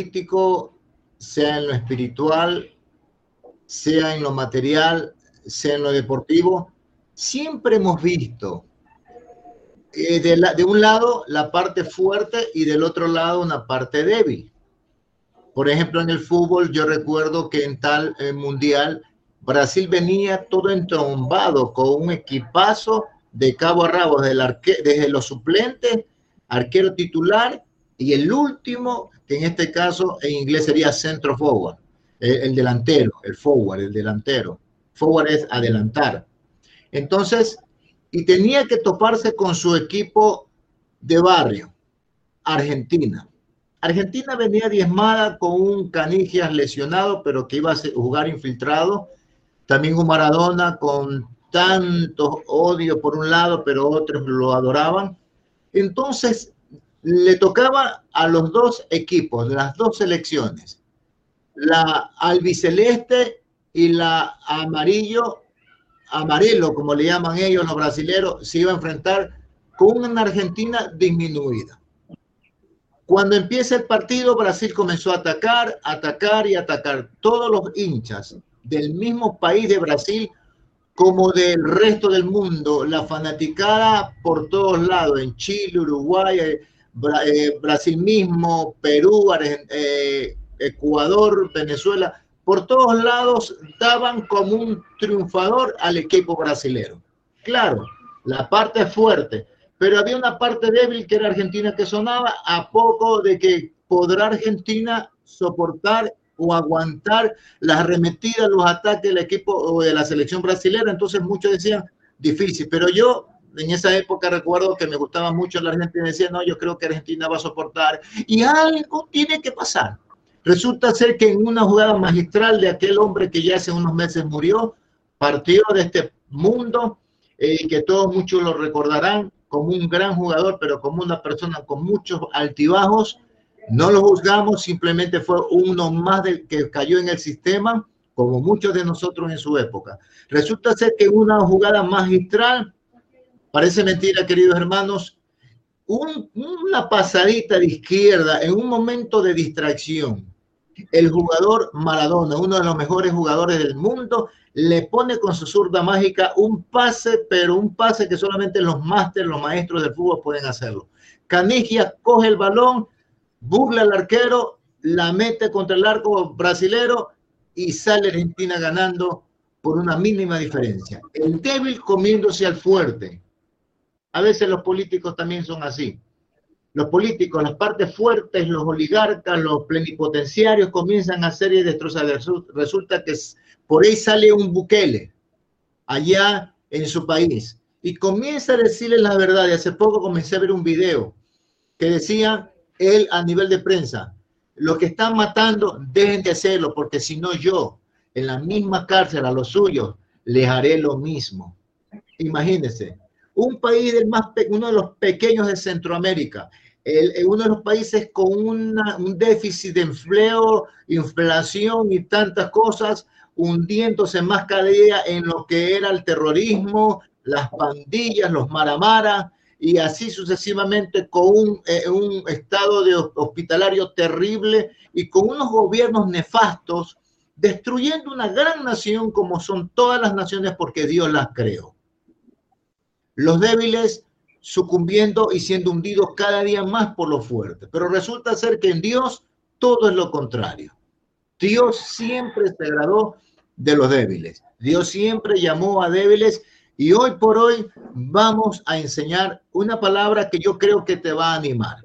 político, sea en lo espiritual, sea en lo material, sea en lo deportivo, siempre hemos visto eh, de, un lado la parte fuerte y del otro lado una parte débil. Por ejemplo, en el fútbol yo recuerdo que en tal eh, mundial Brasil venía todo entrombado con un equipazo de cabo a rabo desde los suplentes, arquero titular y el último, que en este caso en inglés sería centro forward, el, delantero, el forward, el delantero. Forward es adelantar. Entonces, y tenía que toparse con su equipo de barrio, Argentina. Argentina venía diezmada con un Canigias lesionado, pero que iba a jugar infiltrado. También un Maradona con tanto odio por un lado, pero otros lo adoraban. Entonces, le tocaba a los dos equipos, las dos selecciones, la albiceleste y la amarillo, amarelo, como le llaman ellos los brasileños, se iba a enfrentar con una Argentina disminuida. Cuando empieza el partido, Brasil comenzó a atacar, atacar y atacar. Todos los hinchas del mismo país de Brasil como del resto del mundo, la fanaticada por todos lados, en Chile, Uruguay, eh, Brasil mismo, Perú, eh, Ecuador, Venezuela, por todos lados daban como un triunfador al equipo brasilero. Claro, la parte fuerte, pero había una parte débil que era Argentina que sonaba a poco de que podrá Argentina soportar o aguantar las arremetidas, los ataques del equipo o de la selección brasilera. Entonces muchos decían, difícil, pero yo en esa época recuerdo que me gustaba mucho la Argentina, decía, no, yo creo que Argentina va a soportar y algo tiene que pasar. Resulta ser que en una jugada magistral de aquel hombre que ya hace unos meses murió, partió de este mundo, eh, que todos muchos lo recordarán como un gran jugador, pero como una persona con muchos altibajos. No lo juzgamos, simplemente fue uno más del que cayó en el sistema, como muchos de nosotros en su época. Resulta ser que en una jugada magistral Parece mentira, queridos hermanos. una pasadita de izquierda en un momento de distracción. El jugador Maradona, uno de los mejores jugadores del mundo, le pone con su zurda mágica un pase, pero un pase que solamente los másteres, los maestros del fútbol pueden hacerlo. Canigia coge el balón, burla al arquero, la mete contra el arco brasilero y sale Argentina ganando por una mínima diferencia. El débil comiéndose al fuerte. A veces los políticos también son así. Los políticos, las partes fuertes, los oligarcas, los plenipotenciarios comienzan a hacer y destrozar. Resulta que por ahí sale un Bukele allá en su país y comienza a decirle la verdad. Y hace poco comencé a ver un video que decía él a nivel de prensa, lo que están matando, dejen de hacerlo, porque si no yo, en la misma cárcel a los suyos, les haré lo mismo. Imagínense, un país del más uno de los pequeños de Centroamérica, el, uno de los países con un déficit de empleo, inflación y tantas cosas, hundiéndose más cada día en lo que era el terrorismo, las pandillas, los maramara, y así sucesivamente con un, eh, un estado de hospitalario terrible y con unos gobiernos nefastos, destruyendo una gran nación como son todas las naciones porque Dios las creó los débiles sucumbiendo y siendo hundidos cada día más por los fuertes. Pero resulta ser que en Dios todo es lo contrario. Dios siempre se agradó de los débiles. Dios siempre llamó a débiles y hoy por hoy vamos a enseñar una palabra que yo creo que te va a animar.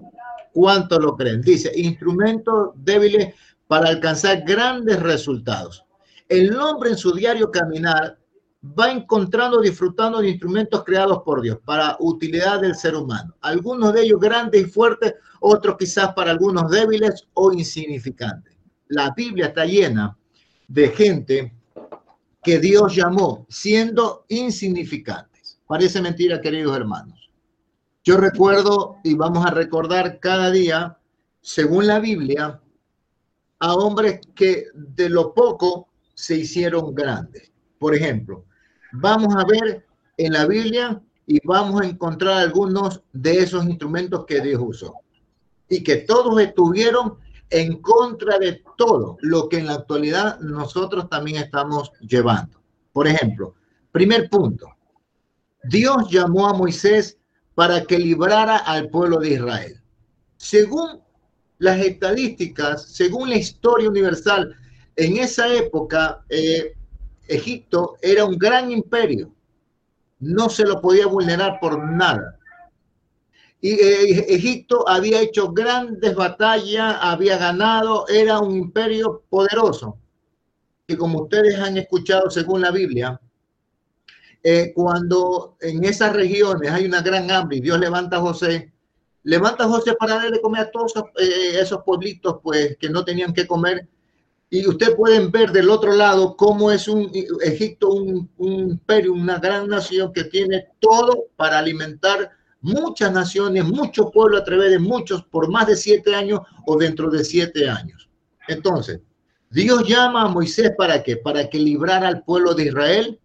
¿Cuánto lo creen? Dice, instrumentos débiles para alcanzar grandes resultados. El hombre en su diario caminar va encontrando, disfrutando de instrumentos creados por Dios para utilidad del ser humano. Algunos de ellos grandes y fuertes, otros quizás para algunos débiles o insignificantes. La Biblia está llena de gente que Dios llamó siendo insignificantes. Parece mentira, queridos hermanos. Yo recuerdo y vamos a recordar cada día, según la Biblia, a hombres que de lo poco se hicieron grandes. Por ejemplo, vamos a ver en la Biblia y vamos a encontrar algunos de esos instrumentos que Dios usó. Y que todos estuvieron en contra de todo lo que en la actualidad nosotros también estamos llevando. Por ejemplo, primer punto, Dios llamó a Moisés para que librara al pueblo de Israel. Según las estadísticas, según la historia universal, en esa época eh, Egipto era un gran imperio. No se lo podía vulnerar por nada. Y eh, Egipto había hecho grandes batallas, había ganado, era un imperio poderoso. Y como ustedes han escuchado según la Biblia, eh, cuando en esas regiones hay una gran hambre y Dios levanta a José, levanta a José para darle comer a todos eh, esos, pueblitos pues, que no tenían que comer. Y ustedes pueden ver del otro lado cómo es un Egipto, un, un imperio, una gran nación que tiene todo para alimentar muchas naciones, muchos pueblos a través de muchos por más de siete años o dentro de siete años. Entonces, Dios llama a Moisés para qué? Para que librara al pueblo de Israel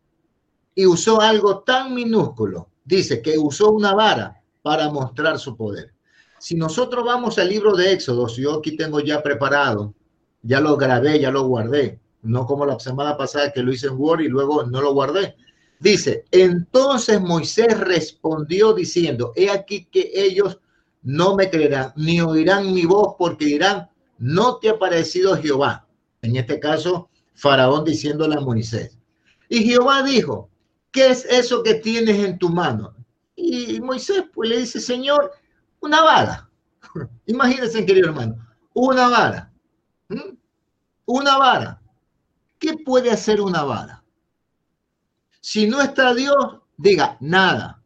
y usó algo tan minúsculo. Dice que usó una vara para mostrar su poder. Si nosotros vamos al libro de Éxodo, yo aquí tengo ya preparado, ya lo grabé, ya lo guardé, no como la semana pasada que lo hice en Word y luego no lo guardé. Dice, entonces Moisés respondió diciendo, he aquí que ellos no me creerán, ni oirán mi voz, porque dirán, no te ha parecido Jehová. En este caso, Faraón diciéndole a Moisés. Y Jehová dijo, ¿qué es eso que tienes en tu mano? Y Moisés pues le dice, Señor, una vara. Imagínense, querido hermano, una vara. ¿Mm? Una vara. ¿Qué puede hacer una vara? Si no está Dios, diga nada.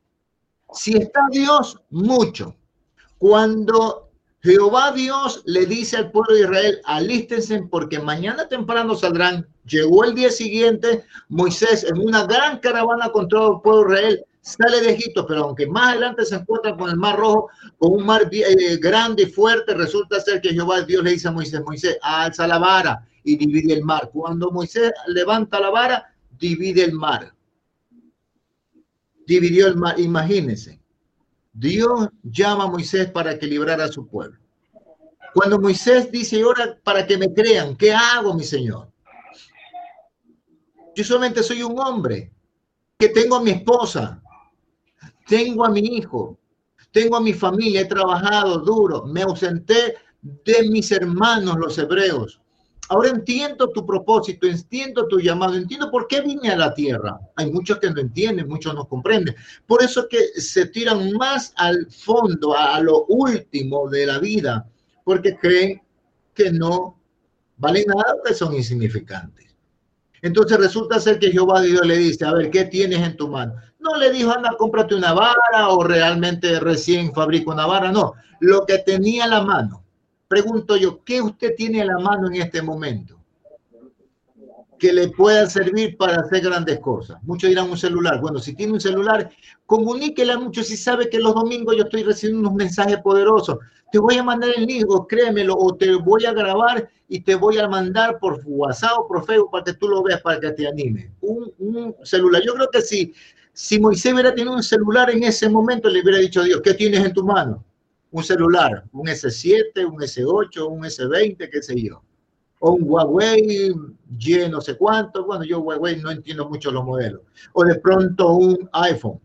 Si está Dios, mucho. Cuando Jehová Dios le dice al pueblo de Israel, alístense porque mañana temprano saldrán. Llegó el día siguiente, Moisés en una gran caravana con todo el pueblo de Israel sale de Egipto, pero aunque más adelante se encuentra con el mar rojo, con un mar eh, grande y fuerte, resulta ser que Jehová Dios le dice a Moisés, Moisés, alza la vara y divide el mar. Cuando Moisés levanta la vara, divide el mar dividió el mar. Imagínense, Dios llama a Moisés para que librara a su pueblo. Cuando Moisés dice, ahora para que me crean, ¿qué hago, mi Señor? Yo solamente soy un hombre que tengo a mi esposa, tengo a mi hijo, tengo a mi familia, he trabajado duro, me ausenté de mis hermanos los hebreos, Ahora entiendo tu propósito, entiendo tu llamado, entiendo por qué vine a la tierra. Hay muchos que no entienden, muchos no comprenden. Por eso que se tiran más al fondo, a, lo último de la vida, porque creen que no valen nada, que son insignificantes. Entonces resulta ser que Jehová Dios le dice, a ver, ¿qué tienes en tu mano? No le dijo, anda, cómprate una vara o realmente recién fabrico una vara, no. Lo que tenía en la mano pregunto yo, ¿qué usted tiene a la mano en este momento? que le pueda servir para hacer grandes cosas. Muchos dirán un celular. Bueno, si tiene un celular, comuníquele a muchos si sabe que los domingos yo estoy recibiendo unos mensajes poderosos. Te voy a mandar el link, créemelo, o te voy a grabar y te voy a mandar por WhatsApp o por Facebook para que tú lo veas, para que te anime. Un, un celular. Yo creo que si, si Moisés hubiera tenido un celular en ese momento, le hubiera dicho a Dios, ¿qué tienes en tu mano? un celular, un S7, un S8, un S20, qué sé yo. O un Huawei Y no sé cuánto. Bueno, yo Huawei no entiendo mucho los modelos. O de pronto un iPhone.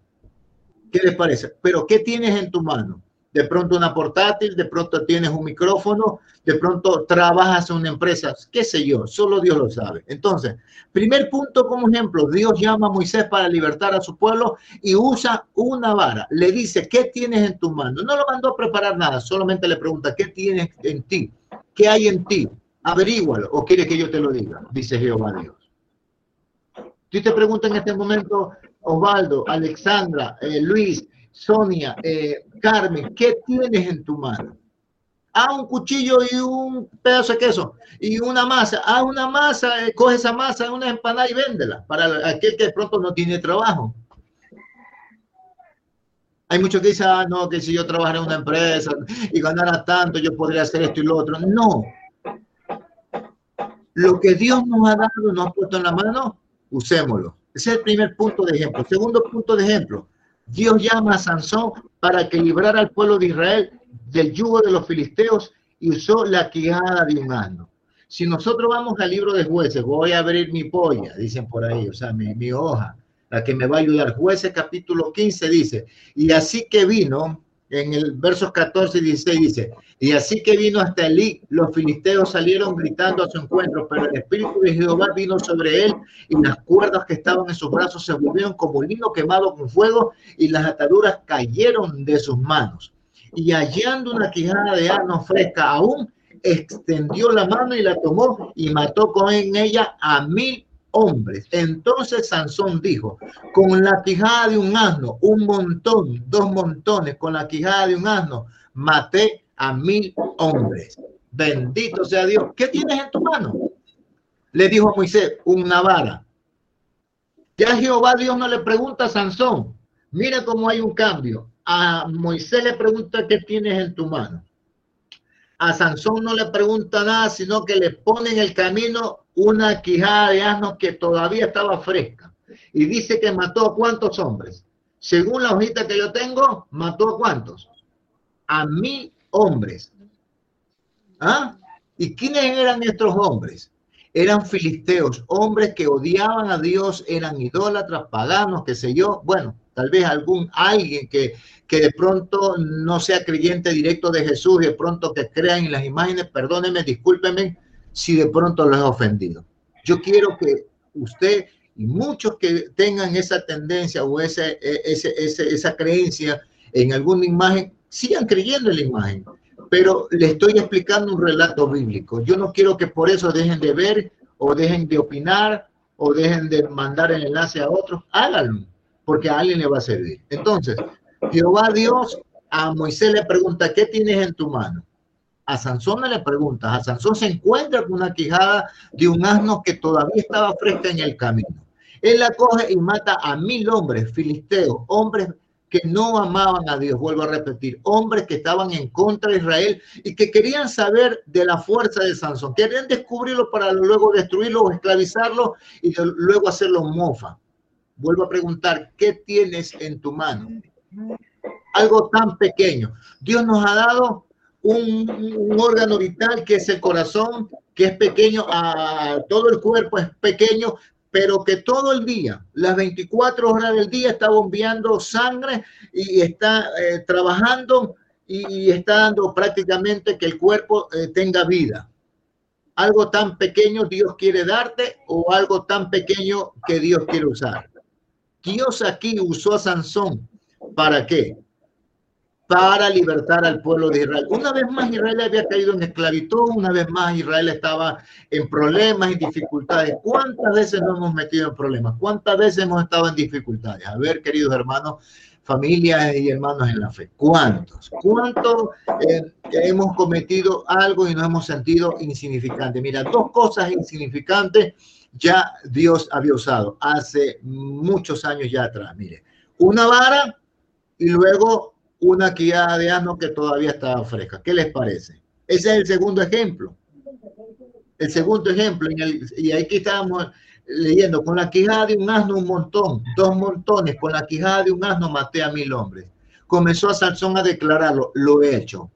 ¿Qué les parece? Pero ¿qué tienes en tu mano? De pronto una portátil, de pronto tienes un micrófono, de pronto trabajas en una empresa, qué sé yo, solo Dios lo sabe. Entonces, primer punto como ejemplo, Dios llama a Moisés para libertar a su pueblo y usa una vara. Le dice, ¿qué tienes en tu mano? No lo mandó a preparar nada, solamente le pregunta, ¿qué tienes en ti? ¿Qué hay en ti? Averígualo o quiere que yo te lo diga, dice Jehová Dios. Si te en este momento, Osvaldo, Alexandra, eh, Luis, Sonia, eh, Carmen, ¿qué tienes en tu mano? Ah, un cuchillo y un pedazo de queso y una masa. Ah, una masa, eh, coge esa masa, una empanada y véndela para aquel que de pronto no tiene trabajo. Hay muchos que dicen, ah, no, que si yo trabajara en una empresa y ganara tanto, yo podría hacer esto y lo otro. No. Lo que Dios nos ha dado, nos ha puesto en la mano, usémoslo. Ese es el primer punto de ejemplo. Segundo punto de ejemplo, Dios llama a Sansón para que librara al pueblo de Israel del yugo de los filisteos y usó la quijada de un asno. Si nosotros vamos al libro de jueces, voy a abrir mi polla, dicen por ahí, o sea, mi, mi hoja, la que me va a ayudar. Jueces capítulo 15 dice, y así que vino, en el versos 14 y 16 dice, y así que vino hasta Elí, los filisteos salieron gritando a su encuentro, pero el Espíritu de Jehová vino sobre él y las cuerdas que estaban en sus brazos se volvieron como lino quemado con fuego y las ataduras cayeron de sus manos. Y hallando una quijada de asno fresca aún, extendió la mano y la tomó y mató con ella a mil hombres. Entonces Sansón dijo, con la quijada de un asno, un montón, dos montones, con la quijada de un asno, maté a mil hombres. Bendito sea Dios. ¿Qué tienes en tu mano? Le dijo a Moisés, una vara. Ya Jehová Dios no le pregunta a Sansón. Mira cómo hay un cambio. A Moisés le pregunta qué tienes en tu mano. A Sansón no le pregunta nada, sino que le pone el camino una quijada de asno que todavía estaba fresca. Y dice que mató a cuántos hombres. Según la hojita que yo tengo, mató a cuántos. A mil hombres. ¿Ah? ¿Y quiénes eran estos hombres? Eran filisteos, hombres que odiaban a Dios, eran idólatras, paganos, qué sé yo. Bueno, tal vez algún alguien que, que de pronto no sea creyente directo de Jesús, de pronto que crean en las imágenes, perdónenme, discúlpenme, si de pronto lo he ofendido. Yo quiero que usted y muchos que tengan esa tendencia o ese, e, ese, esa creencia en alguna imagen, sigan creyendo en la imagen. Pero le estoy explicando un relato bíblico. Yo no quiero que por eso dejen de ver o dejen de opinar o dejen de mandar el enlace a otros. Háganlo, porque a alguien le va a servir. Entonces, Jehová Dios a Moisés le pregunta, ¿qué tienes en tu mano? A Sansón le pregunta, a Sansón se encuentra con una quijada de un asno que todavía estaba fresca en el camino. Él la coge y mata a mil hombres filisteos, hombres que no amaban a Dios, vuelvo a repetir, hombres que estaban en contra de Israel y que querían saber de la fuerza de Sansón, querían descubrirlo para luego destruirlo o esclavizarlo y luego hacerlo mofa. Vuelvo a preguntar, ¿qué tienes en tu mano? Algo tan pequeño. Dios nos ha dado un, órgano vital que es el corazón, que es pequeño, a todo el cuerpo es pequeño, pero que todo el día, las 24 horas del día, está bombeando sangre y está eh, trabajando y, está dando prácticamente que el cuerpo eh, tenga vida. Algo tan pequeño Dios quiere darte o algo tan pequeño que Dios quiere usar. Dios aquí usó a Sansón. ¿Para qué? Para libertar al pueblo de Israel. Una vez más Israel había caído en esclavitud, una vez más Israel estaba en problemas, en dificultades. ¿Cuántas veces nos hemos metido en problemas? ¿Cuántas veces hemos estado en dificultades? A ver, queridos hermanos, familias y hermanos en la fe. ¿Cuántos? ¿Cuántos eh, hemos cometido algo y nos hemos sentido insignificantes? Mira, dos cosas insignificantes ya Dios había usado hace muchos años ya atrás. Mire, una vara y luego una quijada de asno que todavía estaba fresca. ¿Qué les parece? Ese es el segundo ejemplo. El segundo ejemplo, y aquí estábamos leyendo, con la quijada de un asno un montón, dos montones, con la quijada de un asno maté a mil hombres. Comenzó a Sansón a declararlo, lo he hecho,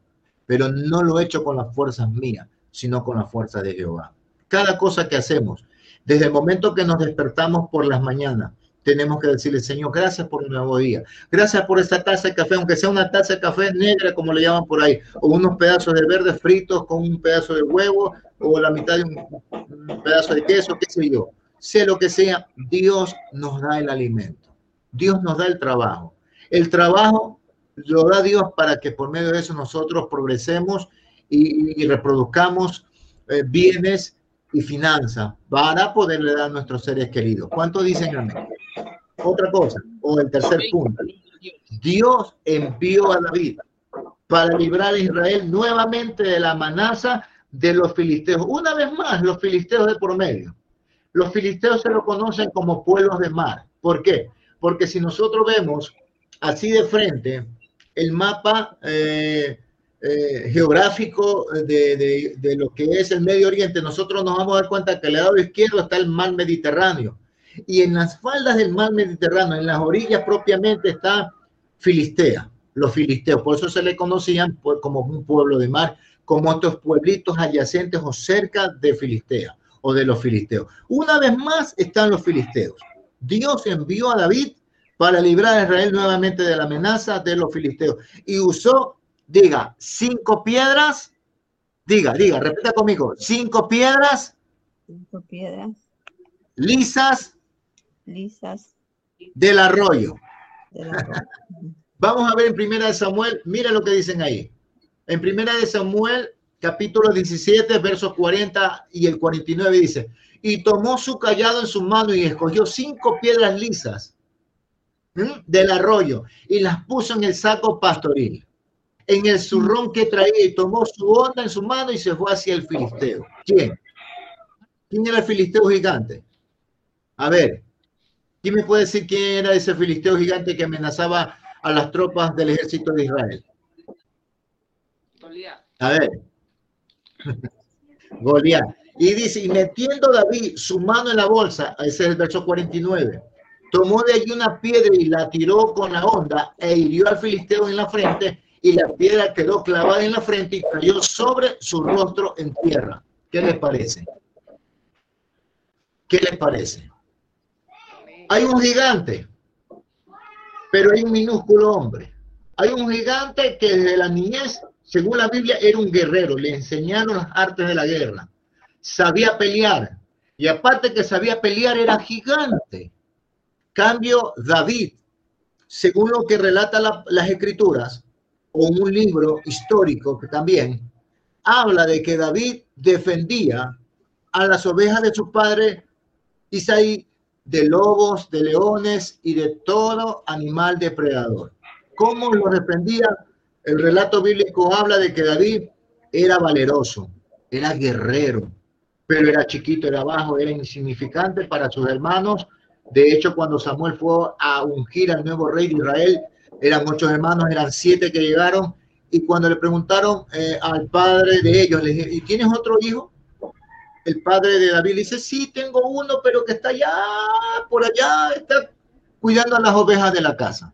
pero no lo he hecho con las fuerzas mías, sino con la fuerza de Jehová. Cada cosa que hacemos, desde el momento que nos despertamos por las mañanas, tenemos que decirle, Señor, gracias por un nuevo día. Gracias por esta taza de café, aunque sea una taza de café negra, como le llaman por ahí, o unos pedazos de verde fritos con un pedazo de huevo, o la mitad de un, pedazo de queso, qué sé yo. Sea lo que sea, Dios nos da el alimento. Dios nos da el trabajo. El trabajo lo da Dios para que por medio de eso nosotros progresemos y, reproduzcamos eh, bienes y finanzas para poderle dar a nuestros seres queridos. ¿Cuánto dicen amén? Otra cosa, o el tercer punto. Dios envió a David para librar a Israel nuevamente de la amenaza de los filisteos. Una vez más, los filisteos de por medio. Los filisteos se lo conocen como pueblos de mar. ¿Por qué? Porque si nosotros vemos así de frente el mapa eh, eh, geográfico de, de, lo que es el Medio Oriente, nosotros nos vamos a dar cuenta que al lado izquierdo está el mar Mediterráneo y en las faldas del mar Mediterráneo, en las orillas propiamente, está Filistea, los filisteos. Por eso se le conocían como un pueblo de mar, como estos pueblitos adyacentes o cerca de Filistea o de los filisteos. Una vez más están los filisteos. Dios envió a David para librar a Israel nuevamente de la amenaza de los filisteos y usó, diga, cinco piedras, diga, diga, repita conmigo, cinco piedras, cinco piedras lisas, lisas del arroyo. del arroyo. Vamos a ver en Primera de Samuel, mira lo que dicen ahí. En Primera de Samuel, capítulo 17, versos 40 y el 49 dice, y tomó su callado en su mano y escogió cinco piedras lisas ¿m? del arroyo y las puso en el saco pastoril, en el zurrón que traía y tomó su onda en su mano y se fue hacia el filisteo. ¿Quién? ¿Quién era el filisteo gigante? A ver, ¿quién me puede decir quién era ese filisteo gigante que amenazaba a las tropas del ejército de Israel? A ver. Goliat. Y dice, y metiendo David su mano en la bolsa, ese es el verso 49, tomó de allí una piedra y la tiró con la onda e hirió al filisteo en la frente y la piedra quedó clavada en la frente y cayó sobre su rostro en tierra. ¿Qué les parece? ¿Qué les parece? Hay un gigante, pero hay un minúsculo hombre. Hay un gigante que desde la niñez, según la Biblia, era un guerrero. Le enseñaron las artes de la guerra. Sabía pelear. Y aparte que sabía pelear, era gigante. Cambio, David, según lo que relata la- las escrituras, o un libro histórico que también habla de que David defendía a las ovejas de su padre Isaí de lobos, de leones y de todo animal depredador. ¿Cómo lo defendía? El relato bíblico habla de que David era valeroso, era guerrero, pero era chiquito, era bajo, era insignificante para sus hermanos. De hecho, cuando Samuel fue a ungir al nuevo rey de Israel, eran muchos hermanos, eran siete que llegaron, y cuando le preguntaron eh, al padre de ellos, ¿y tienes otro hijo? El padre de David dice, sí, tengo uno, pero que está allá, por allá, está cuidando a las ovejas de la casa,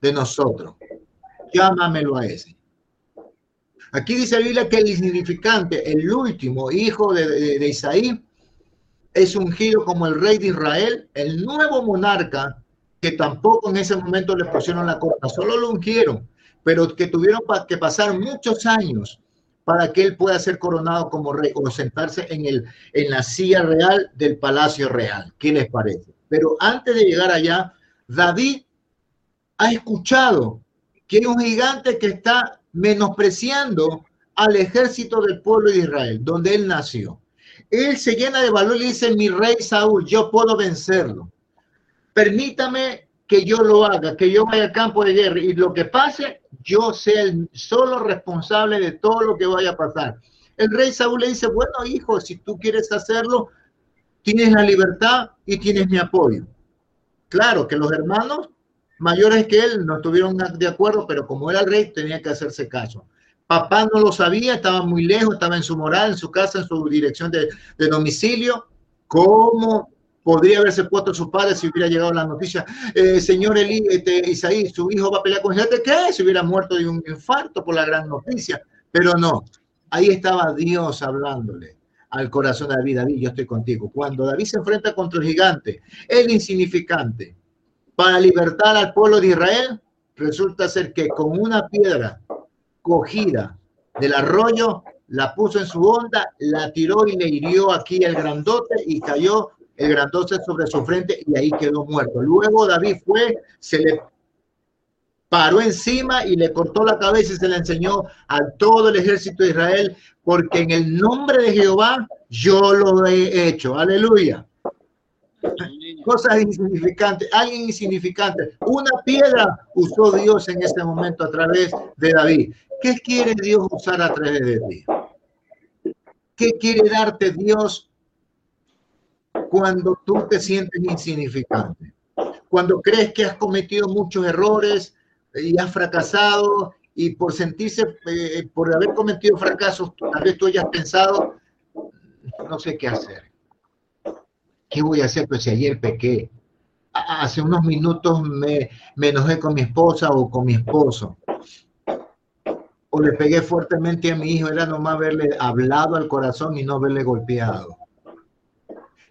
de nosotros. Llámamelo a ese. Aquí dice la Biblia que el insignificante, el último hijo de, de, de Isaí, es ungido como el rey de Israel, el nuevo monarca, que tampoco en ese momento le pusieron la corona, solo lo ungieron, pero que tuvieron que pasar muchos años para que él pueda ser coronado como rey o sentarse en, el, en la silla real del palacio real. ¿Qué les parece? Pero antes de llegar allá, David ha escuchado que hay un gigante que está menospreciando al ejército del pueblo de Israel, donde él nació. Él se llena de valor y dice, mi rey Saúl, yo puedo vencerlo. Permítame que yo lo haga, que yo vaya al campo de guerra y lo que pase, yo sea el solo responsable de todo lo que vaya a pasar. El rey Saúl le dice, bueno, hijo, si tú quieres hacerlo, tienes la libertad y tienes mi apoyo. Claro que los hermanos mayores que él no estuvieron de acuerdo, pero como era el rey, tenía que hacerse caso. Papá no lo sabía, estaba muy lejos, estaba en su moral, en su casa, en su dirección de, de domicilio. ¿Cómo podría haberse puesto su padre si hubiera llegado la noticia? Eh, señor Eli, este, su hijo va a pelear con gente, ¿qué? Se hubiera muerto de un infarto por la gran noticia. Pero no, ahí estaba Dios hablándole al corazón de David. David, yo estoy contigo. Cuando David se enfrenta contra el gigante, el insignificante, para libertar al pueblo de Israel, resulta ser que con una piedra cogida del arroyo, la puso en su onda, la tiró y le hirió aquí el grandote y cayó el grandote sobre su frente y ahí quedó muerto. Luego David fue, se le paró encima y le cortó la cabeza y se le enseñó a todo el ejército de Israel, porque en el nombre de Jehová yo lo he hecho. Aleluya cosas insignificantes, alguien insignificante. Una piedra usó Dios en este momento a través de David. ¿Qué quiere Dios usar a través de ti? ¿Qué quiere darte Dios cuando tú te sientes insignificante? Cuando crees que has cometido muchos errores y has fracasado y por sentirse, eh, por haber cometido fracasos, tal vez tú hayas pensado, no sé qué hacer. ¿Qué voy a hacer? Pues si ayer pequé, hace unos minutos me, me enojé con mi esposa o con mi esposo. o le pegué fuertemente a mi hijo, era nomás haberle hablado al corazón y no haberle golpeado.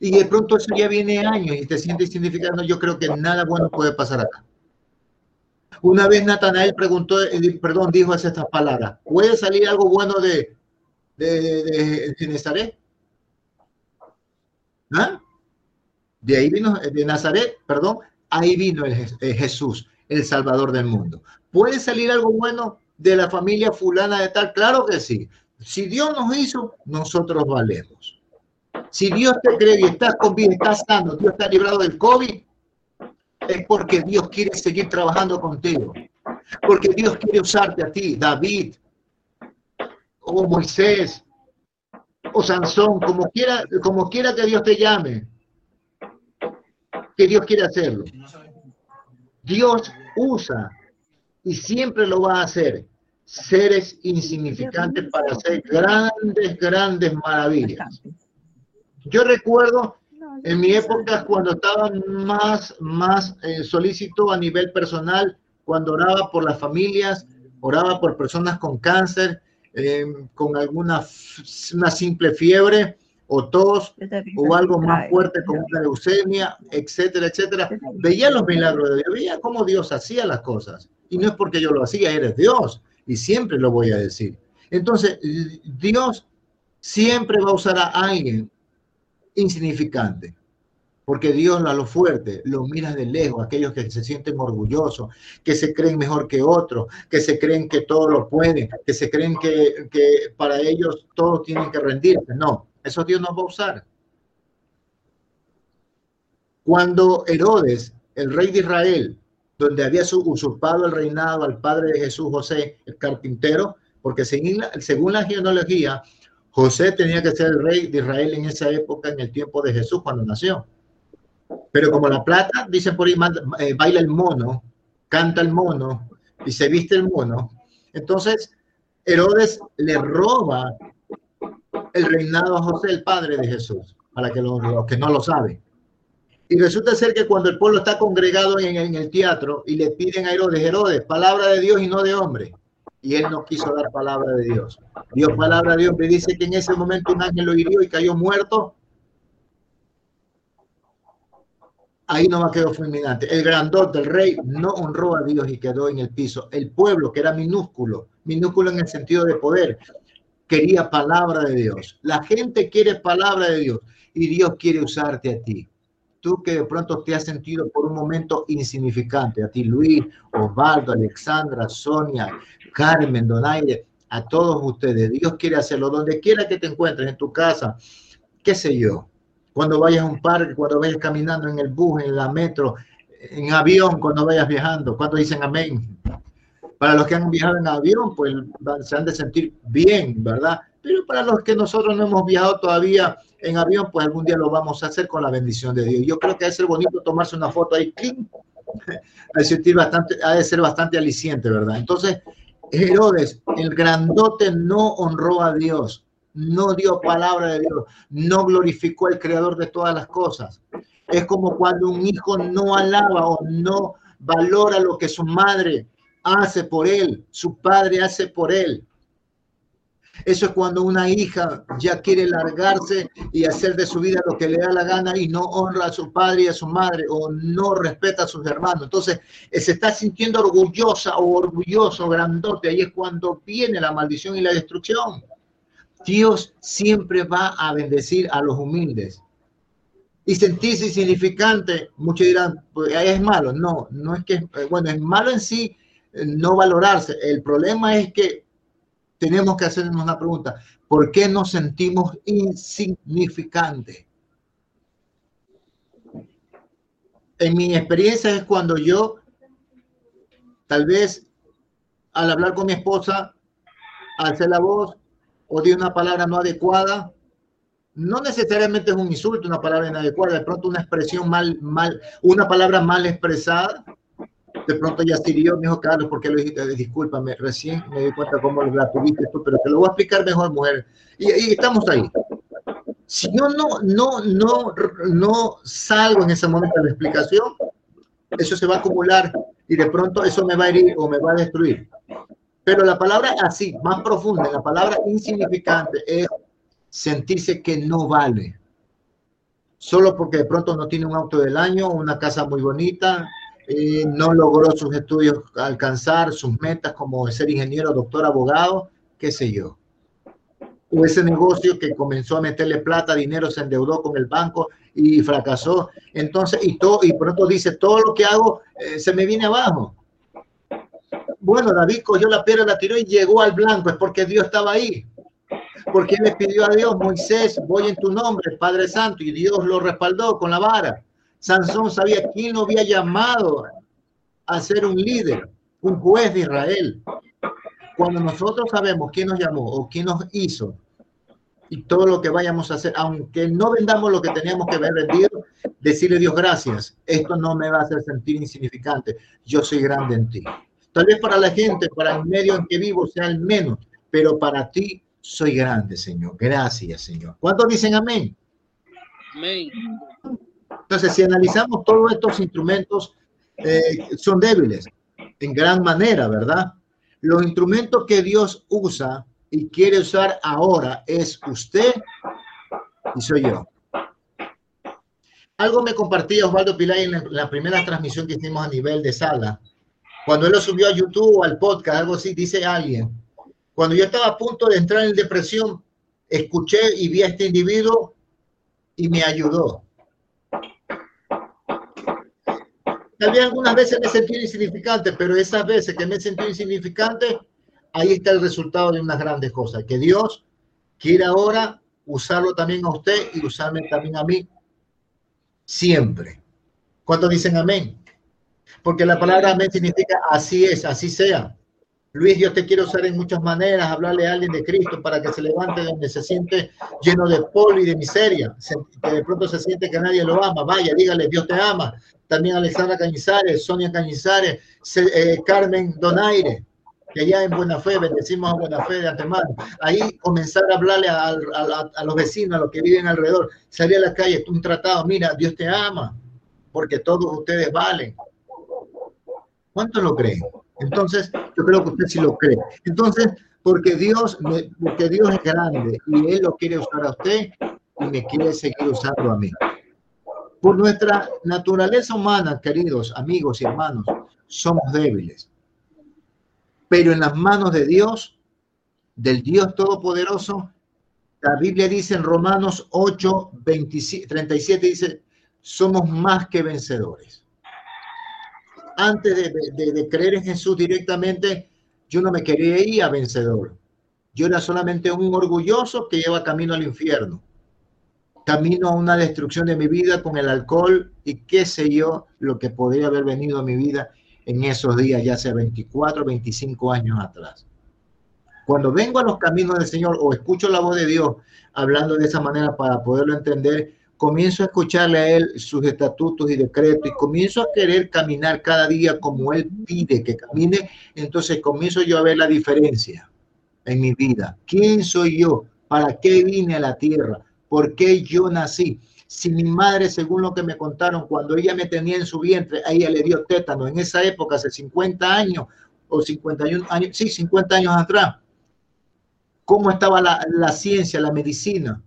Y de pronto eso ya viene años y te sientes significando, yo creo que nada bueno puede pasar acá. Una vez Natanael preguntó, eh, perdón, dijo estas palabras, ¿puede salir algo bueno de, de, de, Nazaret? ¿Ah? De ahí vino, de Nazaret, perdón, ahí vino el, Jesús, el Salvador del mundo. ¿Puede salir algo bueno de la familia fulana de tal? Claro que sí. Si Dios nos hizo, nosotros valemos. Si Dios te cree y estás con vida, estás sano, Dios está librado del COVID, es porque Dios quiere seguir trabajando contigo. Porque Dios quiere usarte a ti, David, o Moisés, o Sansón, como quiera, como quiera que Dios te llame, que Dios quiere hacerlo. Dios usa y siempre lo va a hacer seres insignificantes para hacer grandes, grandes maravillas. Yo recuerdo en mi época cuando estaba más, más eh, solícito a nivel personal, cuando oraba por las familias, oraba por personas con cáncer, em, con alguna una simple fiebre o tos o algo más fuerte como una leucemia, etcétera, etcétera. Veía los milagros de Dios, veía cómo Dios hacía las cosas. Y no es porque yo lo hacía, eres Dios. Y siempre lo voy a decir. Entonces, Dios siempre va a usar a alguien insignificante. Porque Dios a lo fuerte lo mira de lejos, aquellos que se sienten orgullosos, que se creen mejor que otros, que se creen que todo lo pueden, que se creen que, que para ellos todos tienen que rendirse. No, eso Dios no va a usar. Cuando Herodes, el rey de Israel, donde había usurpado el reinado al padre de Jesús, José, el carpintero, porque según la, según la genealogía, José tenía que ser el rey de Israel en esa época, en el tiempo de Jesús, cuando nació. Pero como la plata, dicen por ahí, eh, baila el mono, canta el mono y se viste el mono, entonces Herodes le roba el reinado a José, el padre de Jesús, para que los, que no lo saben. Y resulta ser que cuando el pueblo está congregado en, el teatro y le piden a Herodes, Herodes, palabra de Dios y no de hombre, y él no quiso dar palabra de Dios. Dios palabra de Dios, me dice que en ese momento un ángel lo hirió y cayó muerto. Ahí no quedó fulminante. El grandote, el rey, no honró a Dios y quedó en el piso. El pueblo, que era minúsculo, minúsculo en el sentido de poder, quería palabra de Dios. La gente quiere palabra de Dios y Dios quiere usarte a ti tú que de pronto te has sentido por un momento insignificante, a ti Luis, Osvaldo, Alexandra, Sonia, Carmen, Donaire, a todos ustedes, Dios quiere hacerlo, donde quiera que te encuentres, en tu casa, qué sé yo, cuando vayas a un parque, cuando vayas caminando en el bus, en la metro, en avión, cuando vayas viajando, cuando dicen amén. Para los que han viajado en avión, pues se han de sentir bien, ¿verdad? Pero para los que nosotros no hemos viajado todavía, en avión, pues algún día lo vamos a hacer con la bendición de Dios. Yo creo que ha de ser bonito tomarse una foto ahí, sentir bastante, ha de ser bastante aliciente, ¿verdad? Entonces, Herodes, el grandote, no honró a Dios, no dio palabra de Dios, no glorificó al creador de todas las cosas. Es como cuando un hijo no alaba o no valora lo que su madre hace por él, su padre hace por él. Eso es cuando una hija ya quiere largarse y hacer de su vida lo que le da la gana y no honra a su padre y a su madre o no respeta a sus hermanos. Entonces eh, se está sintiendo orgullosa o orgulloso, grandote. Ahí es cuando viene la maldición y la destrucción. Dios siempre va a bendecir a los humildes. Y sentirse insignificante, muchos dirán, pues es malo. No, no es que, eh, bueno, es malo en sí eh, no valorarse. El problema es que tenemos que hacernos una pregunta. ¿Por qué nos sentimos insignificantes? En mi experiencia es cuando yo, tal vez al hablar con mi esposa, alcé la voz o di una palabra no adecuada, no necesariamente es un insulto, una palabra inadecuada, de pronto una expresión mal, mal, una palabra mal expresada, de pronto ya sirvió, me dijo Carlos, ¿por qué lo dijiste? Discúlpame, recién me di cuenta cómo la tuviste tú, pero te lo voy a explicar mejor, mujer. Y, y, estamos ahí. Si yo no, no, no, no salgo en ese momento de la explicación, eso se va a acumular y de pronto eso me va a herir o me va a destruir. Pero la palabra así, más profunda, la palabra insignificante es sentirse que no vale. Solo porque de pronto no tiene un auto del año, una casa muy bonita, eh, no logró sus estudios alcanzar sus metas como ser ingeniero, doctor, abogado, qué sé yo. O ese negocio que comenzó a meterle plata, dinero, se endeudó con el banco y fracasó. Entonces, y, todo, y pronto dice, todo lo que hago eh, se me viene abajo. Bueno, David cogió la piedra, la tiró y llegó al blanco, es porque Dios estaba ahí. Porque le pidió a Dios, Moisés, voy en tu nombre, Padre Santo, y Dios lo respaldó con la vara. Sansón sabía quién lo había llamado a ser un líder, un juez de Israel. Cuando nosotros sabemos quién nos llamó o quién nos hizo y todo lo que vayamos a hacer, aunque no vendamos lo que teníamos que haber vendido, decirle Dios gracias, esto no me va a hacer sentir insignificante, yo soy grande en ti. Tal vez para la gente, para el medio en que vivo sea el menos, pero para ti soy grande, Señor. Gracias, Señor. ¿Cuántos dicen amén? Amén. Entonces, si analizamos todos estos instrumentos, eh, son débiles en gran manera, ¿verdad? Los instrumentos que Dios usa y quiere usar ahora es usted y soy yo. Algo me compartía Osvaldo Pilar en la primera transmisión que hicimos a nivel de sala cuando él lo subió a YouTube o al podcast, algo así, dice alguien, cuando yo estaba a punto de entrar en depresión, escuché y vi a este individuo y me ayudó. También algunas veces me sentí insignificante, pero esas veces que me sentí insignificante, ahí está el resultado de unas grandes cosas. Que Dios quiere ahora usarlo también a usted y usarme también a mí. Siempre. ¿Cuántos dicen amén? porque la palabra amén significa así es, así sea. Luis, Dios te quiere usar en muchas maneras, hablarle a alguien de Cristo para que se levante donde se siente lleno de polvo y de miseria, que de pronto se siente que nadie lo ama. Vaya, dígale, Dios te ama. También Alexandra Cañizares, Sonia Cañizares, eh, Carmen Donaire, que allá en Buena Fe, bendecimos a Buena Fe de antemano. Ahí comenzar a hablarle a, los vecinos, a los que viven alrededor, salir a la calle, un tratado, mira, Dios te ama, porque todos ustedes valen. ¿Cuánto lo creen? Entonces, yo creo que usted sí lo cree. Entonces, porque Dios, porque Dios es grande y Él lo quiere usar a usted y me quiere seguir usando a mí. Por nuestra naturaleza humana, queridos amigos y hermanos, somos débiles. Pero en las manos de Dios, del Dios Todopoderoso, la Biblia dice en Romanos 8, 37, dice, somos más que vencedores antes de, creer en Jesús directamente, yo no me quería ir a vencedor. Yo era solamente un orgulloso que lleva camino al infierno, camino a una destrucción de mi vida con el alcohol y qué sé yo lo que podría haber venido a mi vida en esos días, ya sea 24, 25 años atrás. Cuando vengo a los caminos del Señor o escucho la voz de Dios hablando de esa manera para poderlo entender, comienzo a escucharle a Él sus estatutos y decretos y comienzo a querer caminar cada día como Él pide que camine, entonces comienzo yo a ver la diferencia en mi vida. ¿Quién soy yo? ¿Para qué vine a la tierra? ¿Por qué yo nací? Si mi madre, según lo que me contaron, cuando ella me tenía en su vientre, a ella le dio tétano, en esa época, hace 50 años o 51 años, sí, 50 años atrás, ¿cómo estaba la, la ciencia, la medicina?